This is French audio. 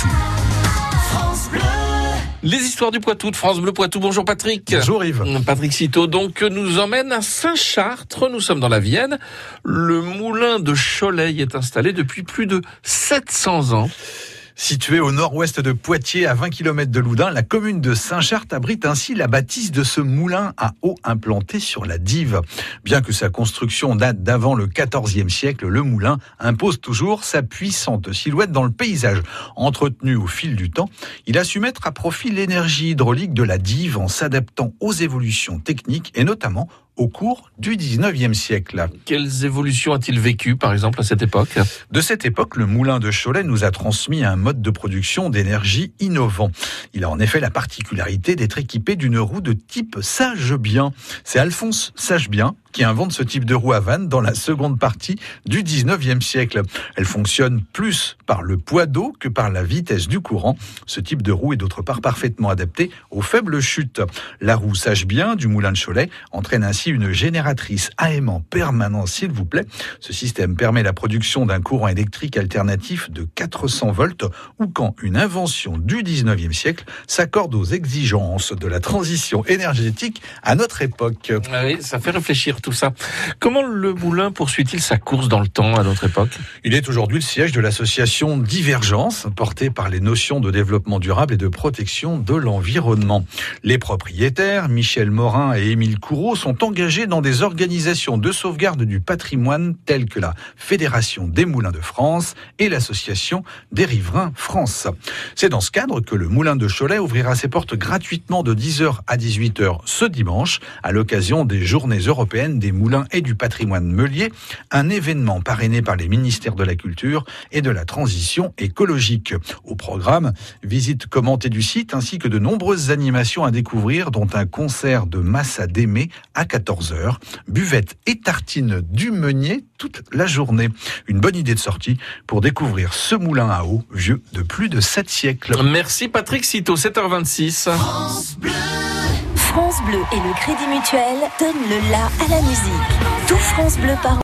Poitou. Les histoires du Poitou de France Bleu Poitou. Bonjour Patrick. Bonjour Yves. Patrick Citeau donc nous emmène à Saint-Chartres. Nous sommes dans la Vienne. Le moulin de Cholet est installé depuis plus de 700 ans. Située au nord-ouest de Poitiers, à 20 km de Loudun, la commune de Saint-Chartres abrite ainsi la bâtisse de ce moulin à eau implanté sur la Dive. Bien que sa construction date d'avant le XIVe siècle, le moulin impose toujours sa puissante silhouette dans le paysage. Entretenu au fil du temps, il a su mettre à profit l'énergie hydraulique de la Dive en s'adaptant aux évolutions techniques et notamment au cours du 19e siècle. Quelles évolutions a-t-il vécu, par exemple, à cette époque? De cette époque, le moulin de Cholet nous a transmis un mode de production d'énergie innovant. Il a en effet la particularité d'être équipé d'une roue de type Sage-Bien. C'est Alphonse Sage-Bien qui invente ce type de roue à vanne dans la seconde partie du 19e siècle. Elle fonctionne plus par le poids d'eau que par la vitesse du courant. Ce type de roue est d'autre part parfaitement adapté aux faibles chutes. La roue Sage Bien du moulin de Cholet entraîne ainsi une génératrice à aimant permanent, s'il vous plaît. Ce système permet la production d'un courant électrique alternatif de 400 volts ou quand une invention du 19e siècle s'accorde aux exigences de la transition énergétique à notre époque. Ah oui, ça fait réfléchir tout ça. Comment le moulin poursuit-il sa course dans le temps à notre époque? Il est aujourd'hui le siège de l'association Divergence, portée par les notions de développement durable et de protection de l'environnement. Les propriétaires, Michel Morin et Émile Courreau, sont engagés dans des organisations de sauvegarde du patrimoine telles que la Fédération des Moulins de France et l'Association des Riverains France. C'est dans ce cadre que le Moulin de Cholet ouvrira ses portes gratuitement de 10h à 18h ce dimanche à l'occasion des Journées européennes des moulins et du patrimoine meulier, un événement parrainé par les ministères de la Culture et de la Transition écologique. Au programme, visite commentée du site ainsi que de nombreuses animations à découvrir, dont un concert de Massa d'Aimé à 14h, buvette et tartine du meunier toute la journée. Une bonne idée de sortie pour découvrir ce moulin à eau vieux de plus de 7 siècles. Merci Patrick Citeau, 7h26. France Bleu. France Bleu et le Crédit Mutuel donnent le la à la musique. Tout France Bleu par